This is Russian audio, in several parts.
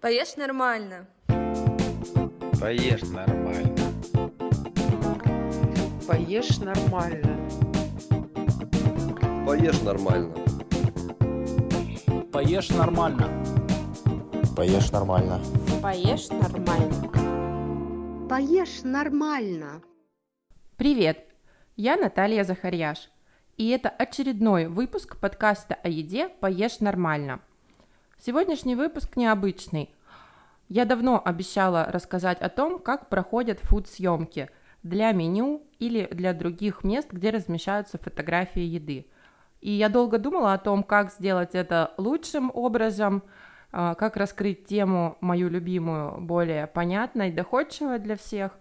Поешь нормально. Поешь нормально. Поешь нормально. Поешь нормально. Поешь нормально. Поешь нормально. Поешь нормально. Поешь нормально. Привет, я Наталья Захарьяш, и это очередной выпуск подкаста о еде «Поешь нормально». Сегодняшний выпуск необычный. Я давно обещала рассказать о том, как проходят фуд-съемки для меню или для других мест, где размещаются фотографии еды. И я долго думала о том, как сделать это лучшим образом, а, как раскрыть тему мою любимую более понятно и доходчиво для всех,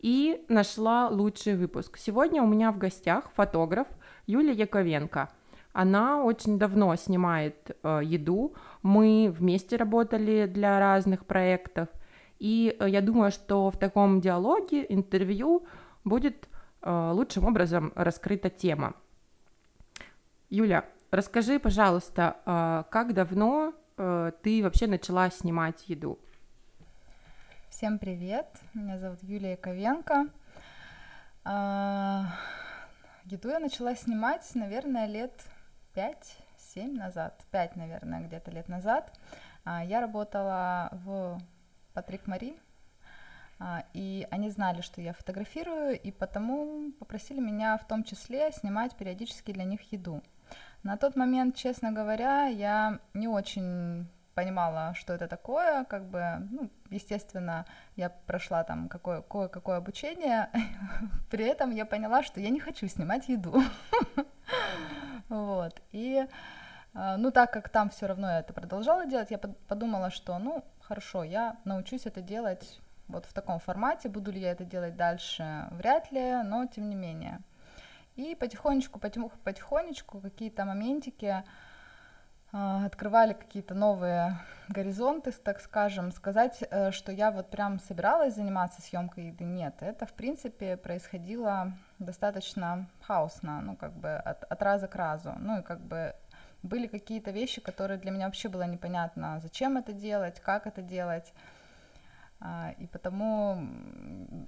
и нашла лучший выпуск. Сегодня у меня в гостях фотограф Юлия Яковенко. Она очень давно снимает э, еду, мы вместе работали для разных проектов, и э, я думаю, что в таком диалоге, интервью будет э, лучшим образом раскрыта тема. Юля, расскажи, пожалуйста, э, как давно э, ты вообще начала снимать еду? Всем привет, меня зовут Юлия Ковенко. А, еду я начала снимать, наверное, лет 5-7 назад, 5, наверное, где-то лет назад. А, я работала в Патрик Мари, а, и они знали, что я фотографирую, и потому попросили меня в том числе снимать периодически для них еду. На тот момент, честно говоря, я не очень понимала, что это такое, как бы, ну, естественно, я прошла там какое, кое-какое обучение, при этом я поняла, что я не хочу снимать еду, вот, и, э, ну, так как там все равно я это продолжала делать, я подумала, что, ну, хорошо, я научусь это делать вот в таком формате, буду ли я это делать дальше, вряд ли, но тем не менее, и потихонечку, потихонечку какие-то моментики, а, открывали какие-то новые горизонты, так скажем. Сказать, э, что я вот прям собиралась заниматься съемкой еды, нет. Это, в принципе, происходило достаточно хаосно, ну, как бы от, от раза к разу. Ну, и как бы были какие-то вещи, которые для меня вообще было непонятно, зачем это делать, как это делать. А, и потому,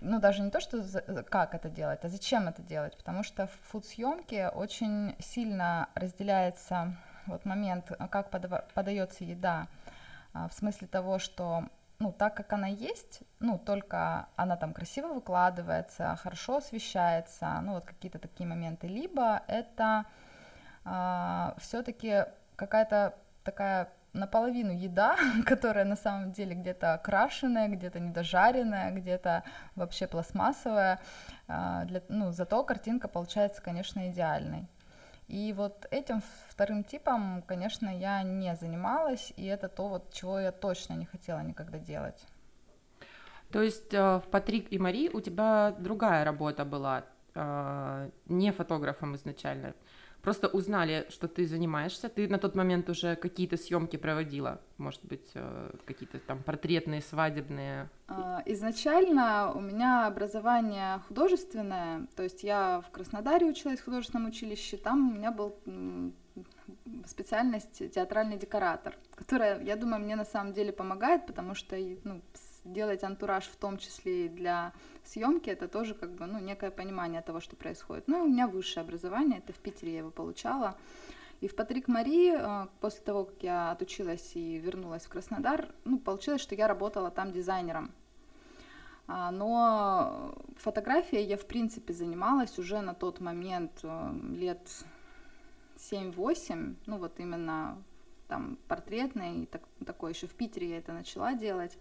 ну, даже не то, что за, как это делать, а зачем это делать, потому что в фуд-съемке очень сильно разделяется вот момент, а, как подается еда, а, в смысле того, что ну, так как она есть, ну, только она там красиво выкладывается, хорошо освещается, ну, вот какие-то такие моменты, либо это э, все-таки какая-то такая наполовину еда, которая на самом деле где-то окрашенная, где-то недожаренная, где-то вообще пластмассовая, э, для, ну, зато картинка получается, конечно, идеальной. И вот этим вторым типом, конечно, я не занималась, и это то, вот, чего я точно не хотела никогда делать. То есть э, в Патрик и Мари у тебя другая работа была, э, не фотографом изначально. Просто узнали, что ты занимаешься. Ты на тот момент уже какие-то съемки проводила, может быть, э, какие-то там портретные, свадебные. А, изначально у меня образование художественное, то есть я в Краснодаре училась в художественном училище, там у меня был специальность театральный декоратор, которая, я думаю, мне на самом деле помогает, потому что ну, делать антураж в том числе и для съемки, это тоже как бы, ну, некое понимание того, что происходит. Ну, у меня высшее образование, это в Питере я его получала. И в Патрик Мари, э, после того, как я отучилась и вернулась в Краснодар, ну, получилось, что я работала там дизайнером. А, но фотографией я, в принципе, занималась уже на тот момент э, лет 7-8, ну, вот именно там портретный, так, такой еще в Питере я это начала делать.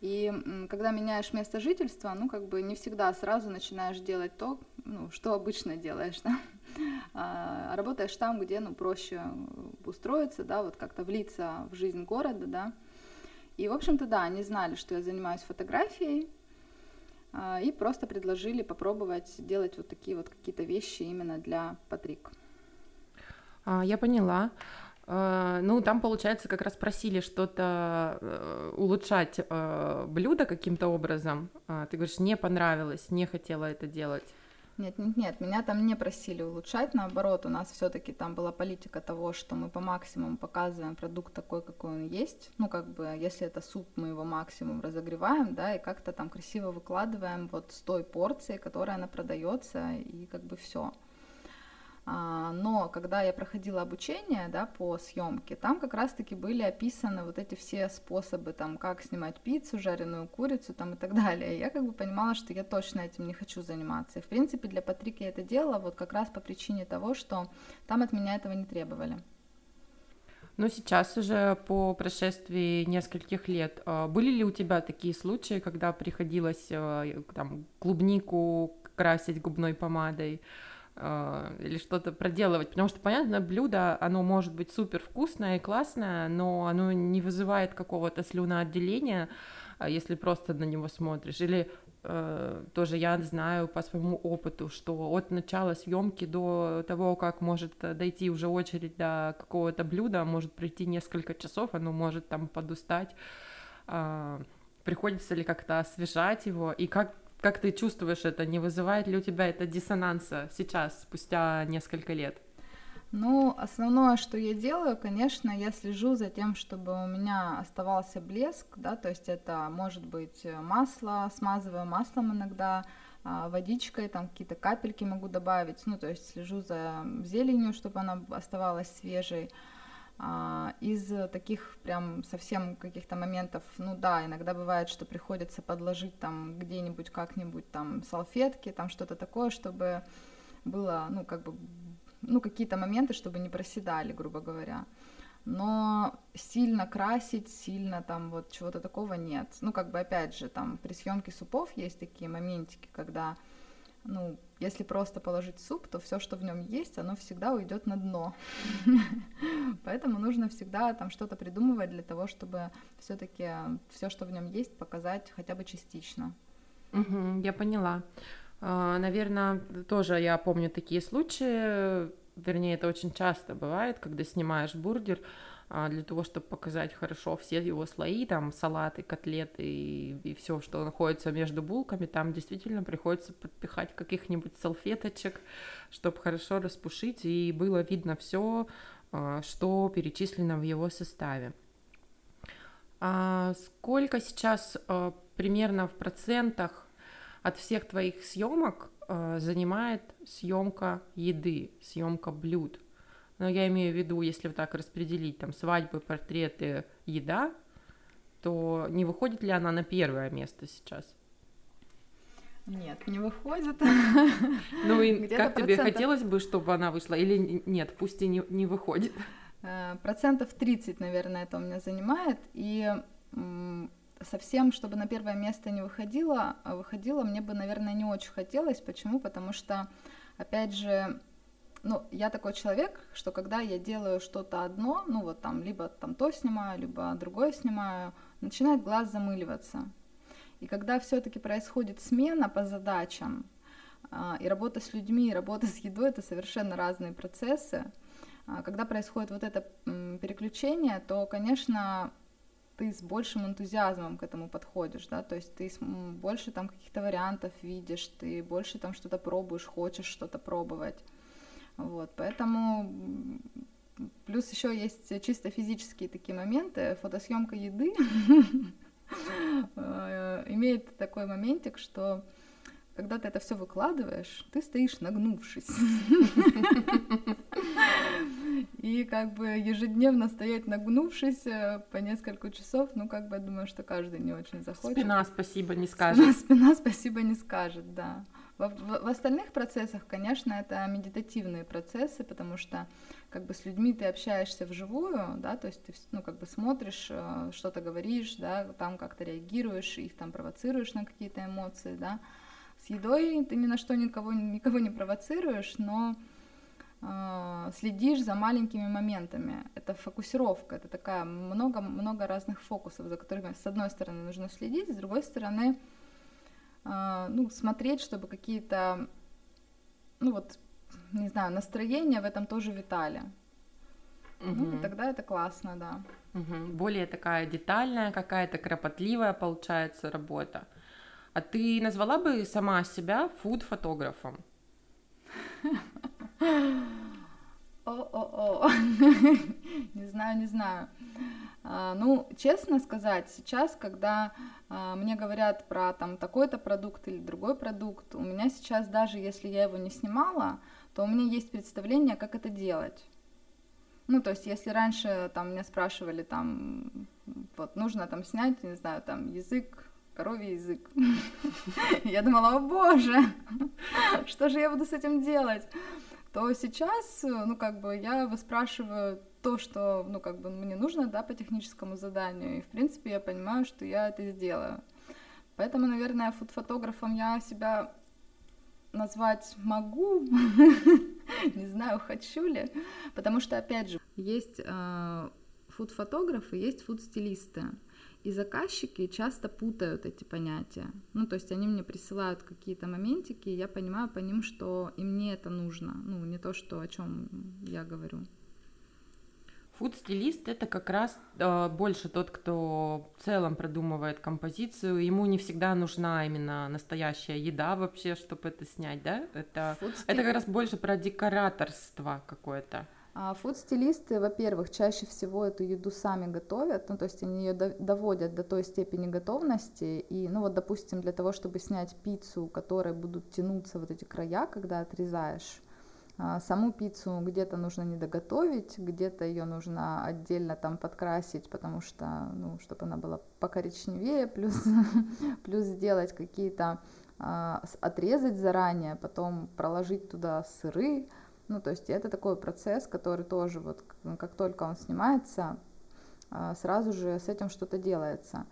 И когда меняешь место жительства, ну, как бы не всегда сразу начинаешь делать то, ну, что обычно делаешь, да? а, работаешь там, где, ну, проще устроиться, да, вот как-то влиться в жизнь города, да. И, в общем-то, да, они знали, что я занимаюсь фотографией, а, и просто предложили попробовать делать вот такие вот какие-то вещи именно для Патрик. А, я поняла. Э, ну, там, получается, как раз просили что-то э, улучшать э, блюдо каким-то образом. А, ты говоришь, не понравилось, не хотела это делать. Нет, нет, нет, меня там не просили улучшать, наоборот, у нас все-таки там была политика того, что мы по максимуму показываем продукт такой, какой он есть. Ну, как бы, если это суп, мы его максимум разогреваем, да, и как-то там красиво выкладываем вот с той порции, которая она продается, и как бы все. А, но когда я проходила обучение да, по съемке, там как раз-таки были описаны вот эти все способы, там, как снимать пиццу, жареную курицу там, и так далее. я как бы понимала, что я точно этим не хочу заниматься. И, в принципе, для Патрика я это делала вот как раз по причине того, что там от меня этого не требовали. Ну, сейчас уже по прошествии нескольких лет, а, были ли у тебя такие случаи, когда приходилось а, там, клубнику красить губной помадой, а, или что-то проделывать, потому что, понятно, блюдо, оно может быть супер вкусное и классное, но оно не вызывает какого-то слюноотделения, а, если просто на него смотришь, или э, тоже я знаю по своему опыту, что от начала съемки до того, как может дойти уже очередь до какого-то блюда, может прийти несколько часов, оно может там подустать, э, приходится ли как-то освежать его, и как как ты чувствуешь это? Не вызывает ли у тебя это диссонанса сейчас, спустя несколько лет? Ну, основное, что я делаю, конечно, я слежу за тем, чтобы у меня оставался блеск, да, то есть это может быть масло, смазываю маслом иногда, а, водичкой, там какие-то капельки могу добавить, ну, то есть слежу за зеленью, чтобы она оставалась свежей. А, из таких прям совсем каких-то моментов, ну да, иногда бывает, что приходится подложить там где-нибудь как-нибудь там салфетки, там что-то такое, чтобы было, ну как бы, ну какие-то моменты, чтобы не проседали, грубо говоря. Но сильно красить, сильно там вот чего-то такого нет. Ну как бы опять же, там при съемке супов есть такие моментики, когда ну, если просто положить суп, то все, что в нем есть, оно всегда уйдет на дно. Поэтому нужно всегда там что-то придумывать для того, чтобы все-таки все, что в нем есть, показать хотя бы частично. я поняла. А, Наверное, тоже я помню такие случаи, вернее, это очень часто бывает, когда снимаешь бургер, для того, чтобы показать хорошо все его слои, там салаты, котлеты и, и все, что находится между булками, там действительно приходится подпихать каких-нибудь салфеточек, чтобы хорошо распушить, и было видно все, а, что перечислено в его составе. А сколько сейчас примерно в процентах от всех твоих съемок занимает съемка еды, съемка блюд? Но я имею в виду, если вот так распределить там свадьбы, портреты, еда, то не выходит ли она на первое место сейчас? Нет, не выходит. Ну и как тебе хотелось бы, чтобы она вышла, или нет, пусть и не, не выходит? Э, процентов 30, наверное, это у меня занимает, и совсем, чтобы на первое место не выходила, выходила, мне бы, наверное, не очень хотелось. Почему? Потому что, опять же, ну, я такой человек, что когда я делаю что-то одно, ну вот там, либо там то снимаю, либо другое снимаю, начинает глаз замыливаться. И когда все-таки происходит смена по задачам, а, и работа с людьми, и работа с едой это совершенно разные процессы. А, когда происходит вот это переключение, то, конечно, ты с большим энтузиазмом к этому подходишь, да, то есть ты больше там каких-то вариантов видишь, ты больше там что-то пробуешь, хочешь что-то пробовать. Вот, поэтому плюс еще есть чисто физические такие моменты. Фотосъемка еды э, имеет такой моментик, что когда ты это все выкладываешь, ты стоишь нагнувшись. И как бы ежедневно стоять нагнувшись э, по несколько часов, ну как бы я думаю, что каждый не очень захочет. Спина спасибо не скажет. Спина, спина спасибо не скажет, да. В, в, в остальных процессах, конечно, это медитативные процессы, потому что как бы с людьми ты общаешься вживую, да, то есть ты, ну, как бы смотришь, э, что-то говоришь, да, там как-то реагируешь, их там провоцируешь на какие-то эмоции, да. С едой ты ни на что никого, никого не провоцируешь, но э, следишь за маленькими моментами. Это фокусировка, это такая много-много разных фокусов, за которыми с одной стороны нужно следить, с другой стороны ну, смотреть, чтобы какие-то, ну вот, не знаю, настроения в этом тоже витали. Угу. Ну, тогда это классно, да. Угу. Более такая детальная, какая-то кропотливая получается работа. А ты назвала бы сама себя фуд-фотографом? О-о-о. Не знаю, не знаю. А, ну, честно сказать, сейчас, когда а, мне говорят про там такой-то продукт или другой продукт, у меня сейчас даже если я его не снимала, то у меня есть представление, как это делать. Ну, то есть, если раньше там меня спрашивали, там, вот, нужно там снять, не знаю, там, язык, коровий язык. Я думала, о боже, что же я буду с этим делать? То сейчас, ну, как бы, я выспрашиваю то, что, ну, как бы, мне нужно, да, по техническому заданию, и, в принципе, я понимаю, что я это сделаю. Поэтому, наверное, фуд-фотографом я себя назвать могу, не знаю, хочу ли, потому что, опять же, есть э, фуд-фотографы, есть фуд-стилисты, и заказчики часто путают эти понятия. Ну, то есть они мне присылают какие-то моментики, и я понимаю по ним, что и мне это нужно, ну, не то, что о чем я говорю. Фуд-стилист это как раз э, больше тот, кто в целом продумывает композицию. Ему не всегда нужна именно настоящая еда вообще, чтобы это снять, да? Это, это как раз больше про декораторство какое-то. А фуд-стилисты, во-первых, чаще всего эту еду сами готовят, ну, то есть они ее доводят до той степени готовности, и, ну, вот, допустим, для того, чтобы снять пиццу, у которой будут тянуться вот эти края, когда отрезаешь, саму пиццу где-то нужно не доготовить, где-то ее нужно отдельно там подкрасить, потому что, ну, чтобы она была покоричневее, плюс, плюс сделать какие-то, а, отрезать заранее, потом проложить туда сыры, ну, то есть это такой процесс, который тоже вот, как только он снимается, а, сразу же с этим что-то делается.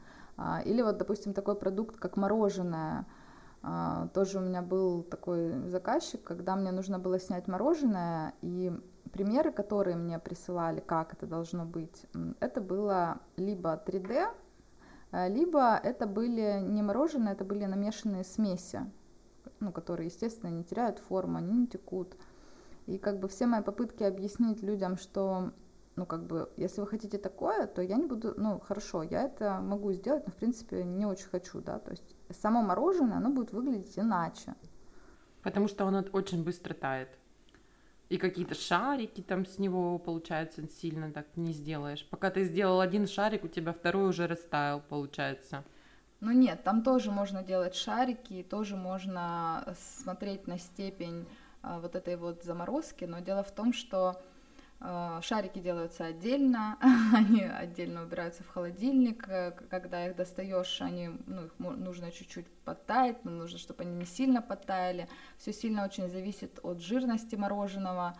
Или вот, допустим, такой продукт, как мороженое, а, тоже у меня был такой заказчик, когда мне нужно было снять мороженое, и примеры, которые мне присылали, как это должно быть, это было либо 3D, а, либо это были не мороженое, это были намешанные смеси, ну, которые, естественно, не теряют форму, они не текут. И как бы все мои попытки объяснить людям, что ну, как бы, если вы хотите такое, то я не буду, ну, хорошо, я это могу сделать, но, в принципе, не очень хочу, да, то есть само мороженое, оно будет выглядеть иначе. Потому что оно очень быстро тает. И какие-то шарики там с него, получается, сильно так не сделаешь. Пока ты сделал один шарик, у тебя второй уже растаял, получается. Ну нет, там тоже можно делать шарики, тоже можно смотреть на степень а, вот этой вот заморозки, но дело в том, что шарики делаются отдельно, они отдельно убираются в холодильник. Э, когда их достаешь, они, ну, их нужно чуть-чуть подтаять, но нужно, чтобы они не сильно подтаяли. Все сильно очень зависит от жирности мороженого.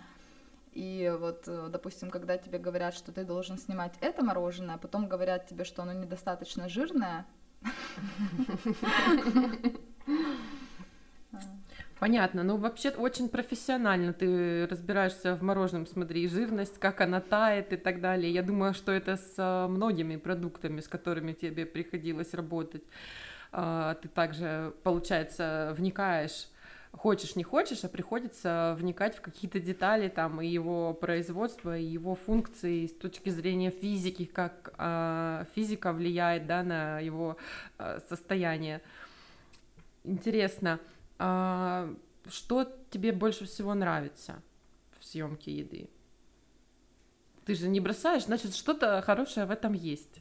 И вот, э, допустим, когда тебе говорят, что ты должен снимать это мороженое, а потом говорят тебе, что оно недостаточно жирное, Понятно, ну вообще очень профессионально ты разбираешься в мороженом, смотри, жирность, как она тает и так далее. Я думаю, что это с а, многими продуктами, с которыми тебе приходилось работать. А, ты также, получается, вникаешь хочешь не хочешь, а приходится вникать в какие-то детали там и его производства, и его функции с точки зрения физики, как э, физика влияет да, на его э, состояние. Интересно. А, что тебе больше всего нравится в съемке еды? Ты же не бросаешь, значит, что-то хорошее в этом есть.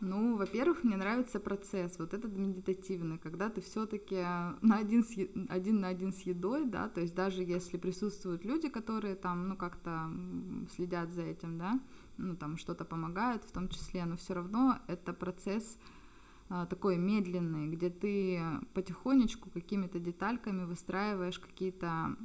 Ну, во-первых, мне нравится процесс, вот этот медитативный, когда ты все-таки на один, с, один на один с едой, да, то есть даже если присутствуют люди, которые там, ну, как-то следят за этим, да, ну, там что-то помогают в том числе, но все равно это процесс такой медленный, где ты потихонечку какими-то детальками выстраиваешь какие-то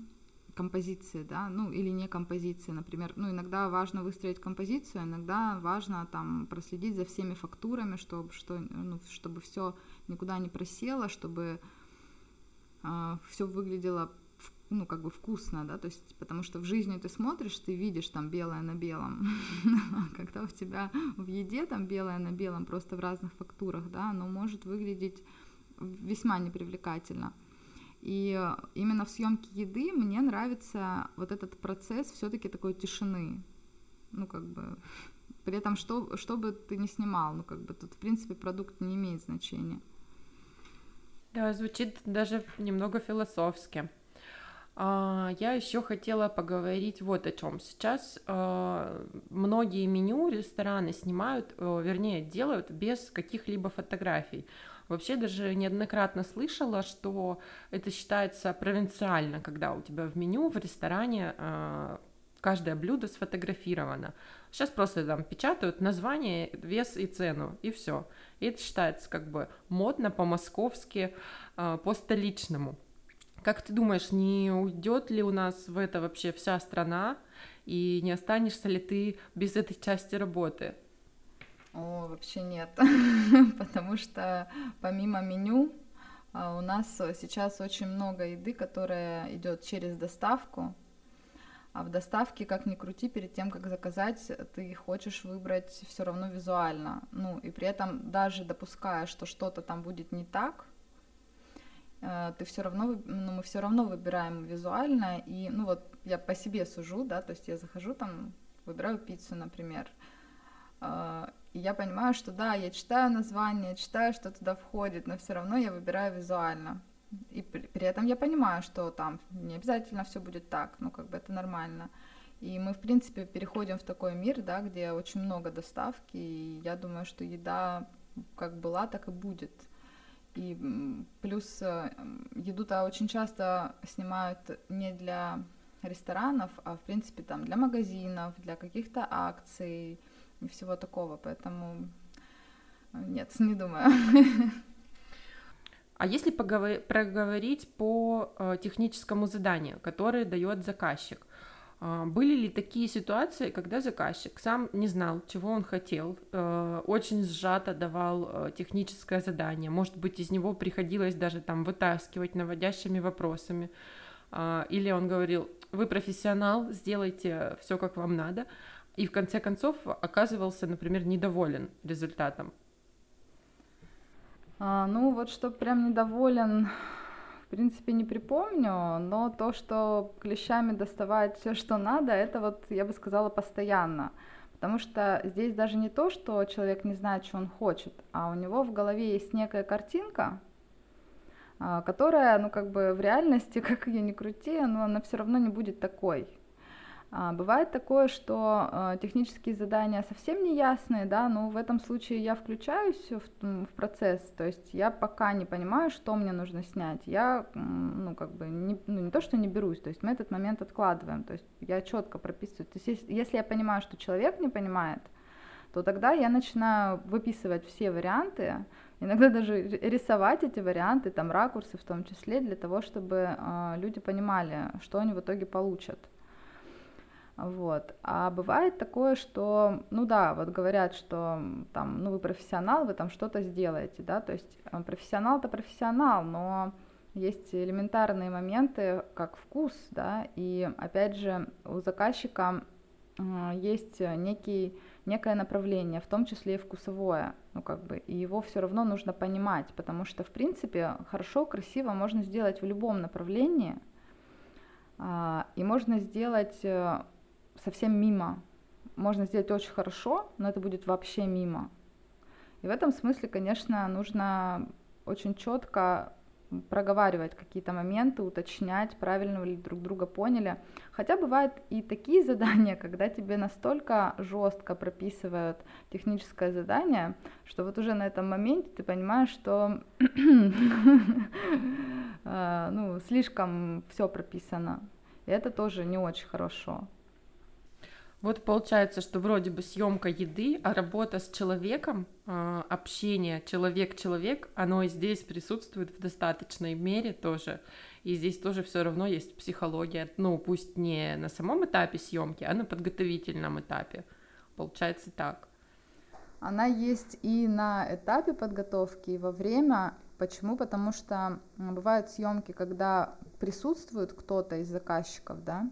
композиции, да, ну или не композиции, например, ну иногда важно выстроить композицию, иногда важно там проследить за всеми фактурами, чтобы что, ну, чтобы все никуда не просело, чтобы э, а, все выглядело ну, как бы вкусно, да, то есть, потому что в жизни ты смотришь, ты видишь там белое на белом, когда у тебя в еде там белое на белом, просто в разных фактурах, да, оно может выглядеть весьма непривлекательно. И именно в съемке еды мне нравится вот этот процесс все-таки такой тишины, ну, как бы, при этом, что, что бы ты ни снимал, ну, как бы, тут, в принципе, продукт не имеет значения. Да, звучит даже немного философски. А, я еще хотела поговорить вот о чем. Сейчас э, многие меню рестораны снимают, вернее, делают без каких-либо фотографий. Вообще даже неоднократно слышала, что это считается провинциально, когда у тебя в меню в ресторане э, каждое блюдо сфотографировано. Сейчас просто там печатают название, вес и цену, и все. И это считается как бы модно по-московски, по-столичному. Как ты думаешь, не уйдет ли у нас в это вообще вся страна, и не останешься ли ты без этой части работы? О, вообще нет, потому что помимо меню а, у нас сейчас очень много еды, которая идет через доставку, а в доставке, как ни крути, перед тем, как заказать, ты хочешь выбрать все равно визуально. Ну, и при этом даже допуская, что что-то там будет не так, ты все равно, ну, мы все равно выбираем визуально, и, ну, вот я по себе сужу, да, то есть я захожу там, выбираю пиццу, например, э, и я понимаю, что да, я читаю название, читаю, что туда входит, но все равно я выбираю визуально. И при этом я понимаю, что там не обязательно все будет так, ну как бы это нормально. И мы, в принципе, переходим в такой мир, да, где очень много доставки, и я думаю, что еда как была, так и будет. И плюс э, еду-то очень часто снимают не для ресторанов, а в принципе там для магазинов, для каких-то акций и всего такого, поэтому э, нет, не думаю. А если поговор- проговорить по э, техническому заданию, которое дает заказчик, были ли такие ситуации, когда заказчик сам не знал, чего он хотел, э, очень сжато давал э, техническое задание, может быть, из него приходилось даже там вытаскивать наводящими вопросами, а, или он говорил, вы профессионал, сделайте все как вам надо, и в конце концов оказывался, например, недоволен результатом? А, ну вот, что прям недоволен, в принципе, не припомню, но то, что клещами доставать все, что надо, это вот, я бы сказала, постоянно. Потому что здесь даже не то, что человек не знает, что он хочет, а у него в голове есть некая картинка, а, которая, ну, как бы в реальности, как ее ни крути, но она все равно не будет такой. А, бывает такое, что а, технические задания совсем не ясные, да, но в этом случае я включаюсь в, в процесс, то есть я пока не понимаю, что мне нужно снять, я, ну, как бы, не, ну, не то, что не берусь, то есть мы этот момент откладываем, то есть я четко прописываю, то есть если, если я понимаю, что человек не понимает, то тогда я начинаю выписывать все варианты, иногда даже рисовать эти варианты, там ракурсы в том числе, для того, чтобы э, люди понимали, что они в итоге получат. Вот. А бывает такое, что, ну да, вот говорят, что там, ну вы профессионал, вы там что-то сделаете, да, то есть э, профессионал-то профессионал, но есть элементарные моменты, как вкус, да, и опять же у заказчика есть некий, некое направление, в том числе и вкусовое, ну как бы, и его все равно нужно понимать, потому что, в принципе, хорошо, красиво можно сделать в любом направлении, а, и можно сделать э, совсем мимо. Можно сделать очень хорошо, но это будет вообще мимо. И в этом смысле, конечно, нужно очень четко проговаривать какие-то моменты, уточнять, правильно ли друг друга поняли. Хотя бывают и такие задания, когда тебе настолько жестко прописывают техническое задание, что вот уже на этом моменте ты понимаешь, что э, ну, слишком все прописано. И это тоже не очень хорошо. Вот получается, что вроде бы съемка еды, а работа с человеком, а, общение человек-человек, оно и здесь присутствует в достаточной мере тоже. И здесь тоже все равно есть психология, ну пусть не на самом этапе съемки, а на подготовительном этапе. Получается так. Она есть и на этапе подготовки, и во время. Почему? Потому что бывают съемки, когда присутствует кто-то из заказчиков, да,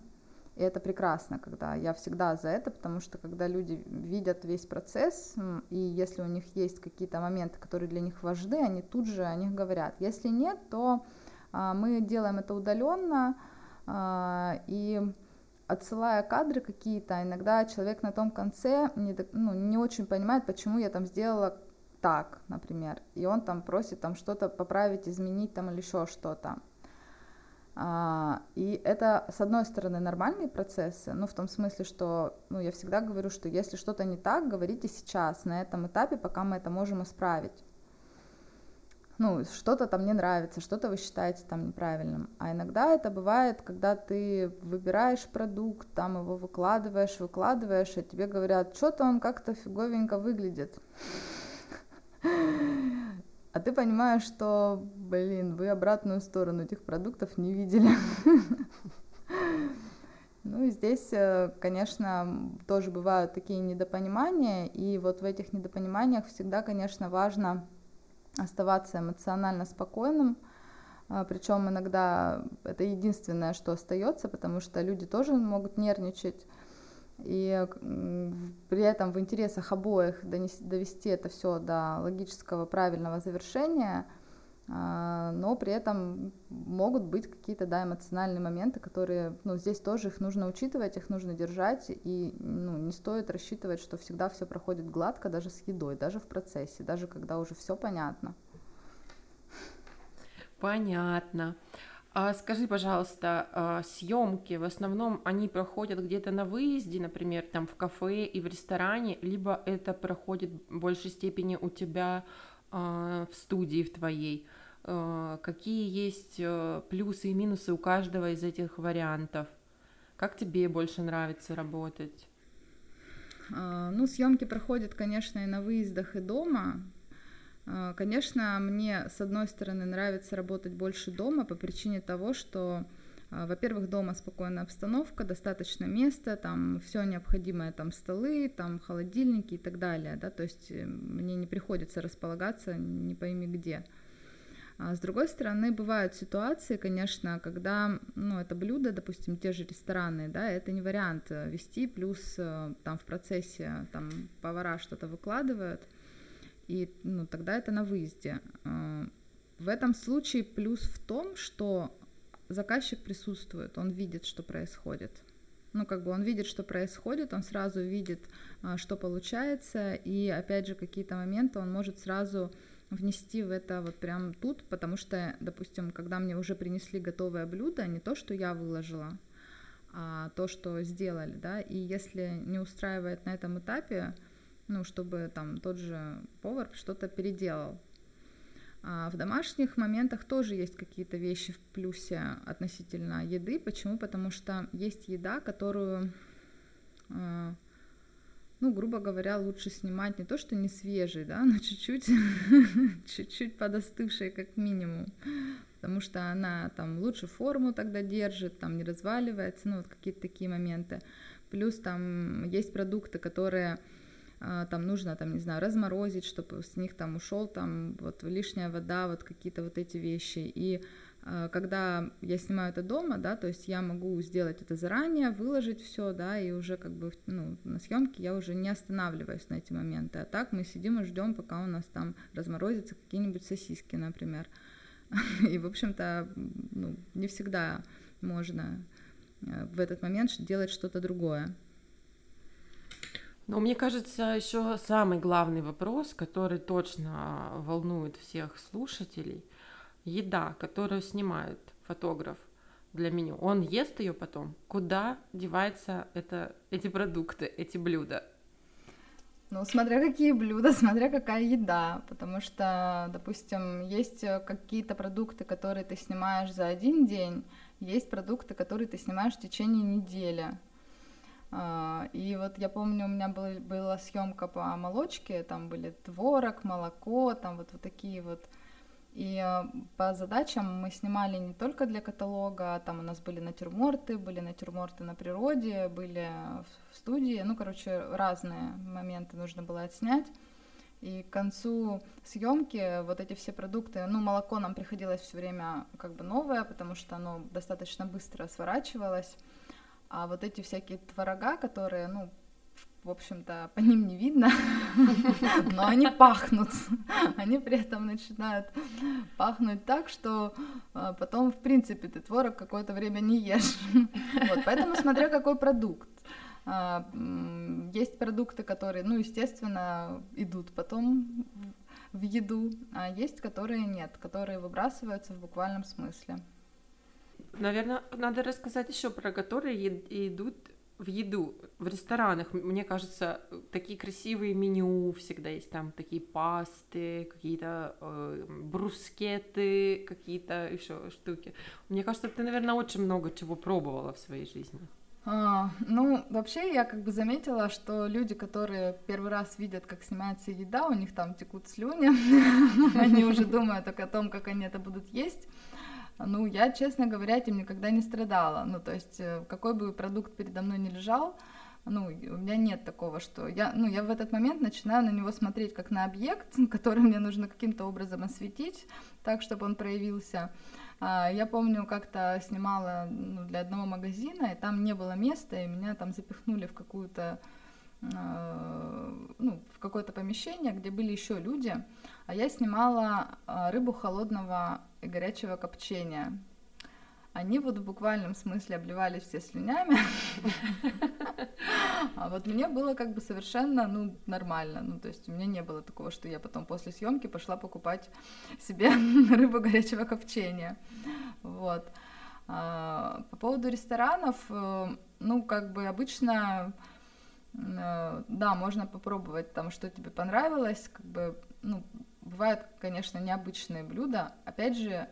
и это прекрасно, когда я всегда за это, потому что когда люди видят весь процесс, и если у них есть какие-то моменты, которые для них важны, они тут же о них говорят. Если нет, то а, мы делаем это удаленно, а, и отсылая кадры какие-то, иногда человек на том конце не, ну, не очень понимает, почему я там сделала так, например, и он там просит там что-то поправить, изменить там или еще что-то. А, и это, с одной стороны, нормальные процессы, ну, в том смысле, что, ну, я всегда говорю, что если что-то не так, говорите сейчас, на этом этапе, пока мы это можем исправить. Ну, что-то там не нравится, что-то вы считаете там неправильным. А иногда это бывает, когда ты выбираешь продукт, там его выкладываешь, выкладываешь, а тебе говорят, что-то он как-то фиговенько выглядит. А ты понимаешь, что, блин, вы обратную сторону этих продуктов не видели. Ну и здесь, э, конечно, тоже бывают такие недопонимания, и вот в этих недопониманиях всегда, конечно, важно оставаться эмоционально спокойным, а, причем иногда это единственное, что остается, потому что люди тоже могут нервничать, и при этом в интересах обоих донести, довести это все до логического правильного завершения, а, но при этом могут быть какие-то да, эмоциональные моменты, которые, ну, здесь тоже их нужно учитывать, их нужно держать, и ну, не стоит рассчитывать, что всегда все проходит гладко даже с едой, даже в процессе, даже когда уже все понятно. Понятно. А скажи, пожалуйста, а, съемки в основном они проходят где-то на выезде, например, там в кафе и в ресторане, либо это проходит в большей степени у тебя а, в студии в твоей? А, какие есть плюсы и минусы у каждого из этих вариантов? Как тебе больше нравится работать? Ну, съемки проходят, конечно, и на выездах, и дома. А, конечно, мне, с одной стороны, нравится работать больше дома по причине того, что, а, во-первых, дома спокойная обстановка, достаточно места, там все необходимое, там столы, там холодильники и так далее, да, то есть э, мне не приходится располагаться не пойми где. А с другой стороны, бывают ситуации, конечно, когда, ну, это блюдо, допустим, те же рестораны, да, это не вариант э, вести, плюс э, там в процессе там повара что-то выкладывают – и ну, тогда это на выезде. А, в этом случае плюс в том, что заказчик присутствует, он видит, что происходит. Ну, как бы он видит, что происходит, он сразу видит, а, что получается, и опять же какие-то моменты он может сразу внести в это вот прям тут, потому что, допустим, когда мне уже принесли готовое блюдо, не то, что я выложила, а то, что сделали, да, и если не устраивает на этом этапе, ну, чтобы там тот же повар что-то переделал. А в домашних моментах тоже есть какие-то вещи в плюсе относительно еды. Почему? Потому что есть еда, которую, а, ну, грубо говоря, лучше снимать не то, что не свежий, да, но чуть-чуть, чуть-чуть подостывший как минимум, потому что она там лучше форму тогда держит, там не разваливается, ну, вот какие-то такие моменты. Плюс там есть продукты, которые там нужно, там, не знаю, разморозить, чтобы с них там ушел там вот лишняя вода, вот какие-то вот эти вещи. И а, когда я снимаю это дома, да, то есть я могу сделать это заранее, выложить все, да, и уже как бы ну, на съемке я уже не останавливаюсь на эти моменты. А так мы сидим и ждем, пока у нас там разморозятся какие-нибудь сосиски, например. И, в общем-то, ну, не всегда можно э, в этот момент делать что-то другое. Но мне кажется, еще самый главный вопрос, который точно волнует всех слушателей, еда, которую снимает фотограф для меню, он ест ее потом. Куда девается это, эти продукты, эти блюда? Ну, смотря какие блюда, смотря какая еда, потому что, допустим, есть какие-то продукты, которые ты снимаешь за один день, есть продукты, которые ты снимаешь в течение недели. А, и вот я помню, у меня была, была съемка по молочке, там были творог, молоко, там вот, вот такие вот. И а, по задачам мы снимали не только для каталога, там у нас были натюрморты, были натюрморты на природе, были в студии, ну, короче, разные моменты нужно было отснять. И к концу съемки вот эти все продукты, ну, молоко нам приходилось все время как бы новое, потому что оно достаточно быстро сворачивалось. А вот эти всякие творога, которые, ну, в общем-то, по ним не видно, но они пахнут. Они при этом начинают пахнуть так, что а, потом, в принципе, ты творог какое-то время не ешь. Вот, поэтому смотря какой продукт. А, есть продукты, которые, ну, естественно, идут потом в еду, а есть, которые нет, которые выбрасываются в буквальном смысле. Наверное, надо рассказать еще про которые идут в еду в ресторанах, мне кажется, такие красивые меню всегда есть, там такие пасты, какие-то э, брускеты, какие-то еще штуки. Мне кажется, ты, наверное, очень много чего пробовала в своей жизни. А, ну, вообще, я как бы заметила, что люди, которые первый раз видят, как снимается еда, у них там текут слюни, они уже думают о том, как они это будут есть. Ну, я, честно говоря, этим никогда не страдала. Ну, то есть, э, какой бы продукт передо мной не лежал, ну, у меня нет такого, что я, ну, я в этот момент начинаю на него смотреть как на объект, который мне нужно каким-то образом осветить, так, чтобы он проявился. А, я помню, как-то снимала ну, для одного магазина, и там не было места, и меня там запихнули в какую-то ну, в какое-то помещение, где были еще люди, а я снимала а, рыбу холодного и горячего копчения. Они вот в буквальном смысле обливались все слюнями, а вот мне было как бы совершенно, ну, нормально, ну, то есть у меня не было такого, что я потом после съемки пошла покупать себе рыбу горячего копчения, вот. По поводу ресторанов, э, ну, как бы обычно Э, да, можно попробовать там, что тебе понравилось, как бы, ну, бывают, конечно, необычные блюда. Опять же,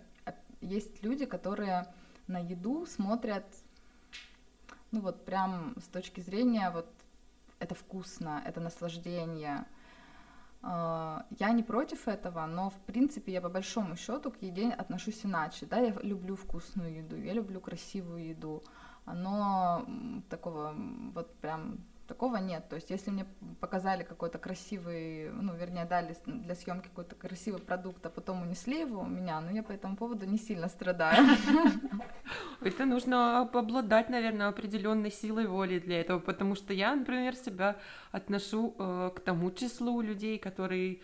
есть люди, которые на еду смотрят, ну вот прям с точки зрения вот это вкусно, это наслаждение. Э, я не против этого, но в принципе я по большому счету к еде отношусь иначе. Да, я люблю вкусную еду, я люблю красивую еду, но такого вот прям Такого нет. То есть, если мне показали какой-то красивый, ну, вернее, дали для съемки какой-то красивый продукт, а потом унесли его у меня, ну, я по этому поводу не сильно страдаю. Это нужно обладать, наверное, определенной силой воли для этого, потому что я, например, себя отношу э, к тому числу людей, которые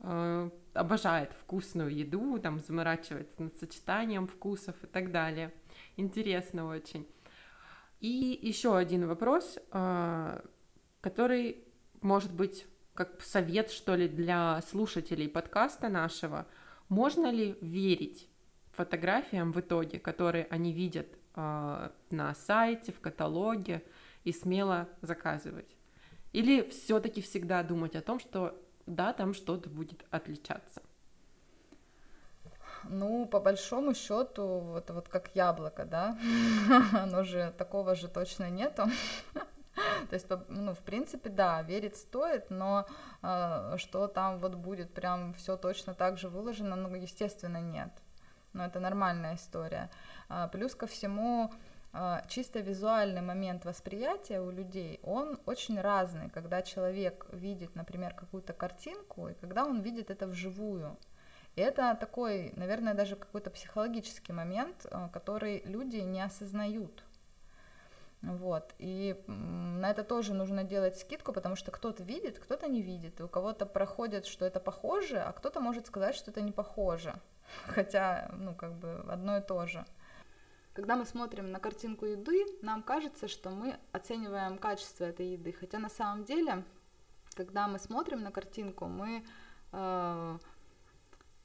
э, обожают вкусную еду, там, заморачивается над сочетанием вкусов и так далее. Интересно очень. И еще один вопрос, а, который может быть как совет, что ли, для слушателей подкаста нашего. Можно ли верить фотографиям в итоге, которые они видят а, на сайте, в каталоге, и смело заказывать? Или все-таки всегда думать о том, что да, там что-то будет отличаться? Ну, по большому счету, вот, вот как яблоко, да, оно же такого же точно нету. То есть, ну, в принципе, да, верить стоит, но э, что там вот будет прям все точно так же выложено, ну, естественно, нет. Но это нормальная история. А, плюс ко всему, а, чисто визуальный момент восприятия у людей, он очень разный, когда человек видит, например, какую-то картинку, и когда он видит это вживую. Это такой, наверное, даже какой-то психологический момент, э, который люди не осознают. Вот. И на это тоже нужно делать скидку, потому что кто-то видит, кто-то не видит. И у кого-то проходит, что это похоже, а кто-то может сказать, что это не похоже. Хотя, ну, как бы одно и то же. Когда мы смотрим на картинку еды, нам кажется, что мы оцениваем качество этой еды. Хотя на самом деле, когда мы смотрим на картинку, мы э,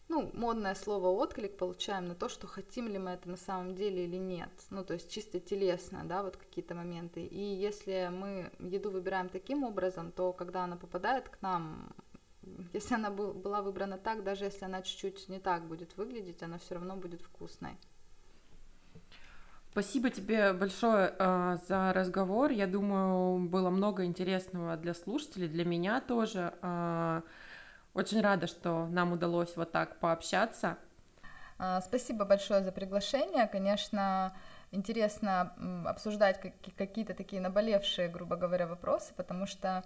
ну, модное слово отклик получаем на то, что хотим ли мы это на самом деле или нет. Ну, то есть чисто телесно, да, вот какие-то моменты. И если мы еду выбираем таким образом, то когда она попадает к нам, если она была выбрана так, даже если она чуть-чуть не так будет выглядеть, она все равно будет вкусной. Спасибо тебе большое э, за разговор. Я думаю, было много интересного для слушателей, для меня тоже. Э, очень рада, что нам удалось вот так пообщаться. А, спасибо большое за приглашение. Конечно, интересно обсуждать какие-то такие наболевшие, грубо говоря, вопросы, потому что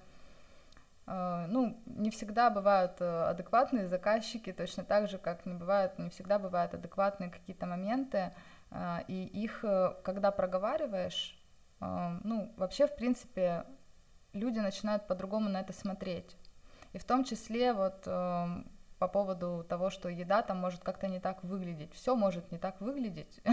э, ну, не всегда бывают э, адекватные заказчики, точно так же, как не бывают, не всегда бывают адекватные какие-то моменты, э, и их, когда проговариваешь, ну, вообще, в принципе, люди начинают по-другому на это смотреть. И в том числе вот э, по поводу того, что еда там может как-то не так выглядеть. Все может не так выглядеть.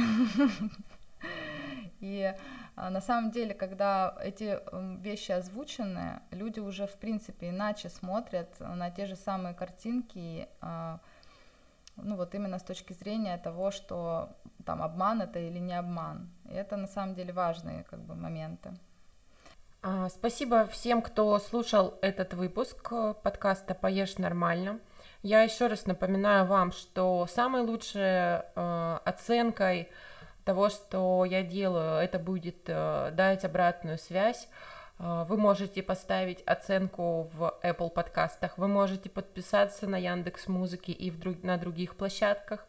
И а, на самом деле, когда эти эм, вещи озвучены, люди уже в принципе иначе смотрят на те же самые картинки, а, ну вот именно с точки зрения того, что там обман это или не обман. И это на самом деле важные как бы моменты. А, спасибо всем, кто слушал этот выпуск э, подкаста «Поешь нормально». Я еще раз напоминаю вам, что самой лучшей э, оценкой того, что я делаю, это будет э, дать обратную связь. Вы можете поставить оценку в Apple подкастах, вы можете подписаться на Яндекс Музыки и в друг, на других площадках.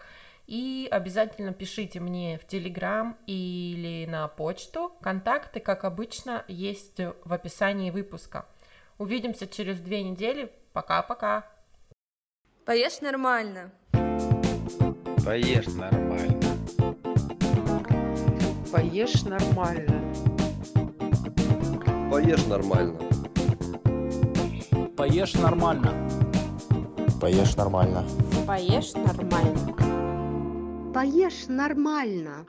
И обязательно пишите мне в Телеграм или на почту. Контакты, как обычно, есть в описании выпуска. Увидимся через две недели. Пока-пока. Поешь нормально. Поешь нормально. Поешь нормально. Поешь нормально. Поешь нормально. Поешь нормально. Поешь нормально. Поешь нормально.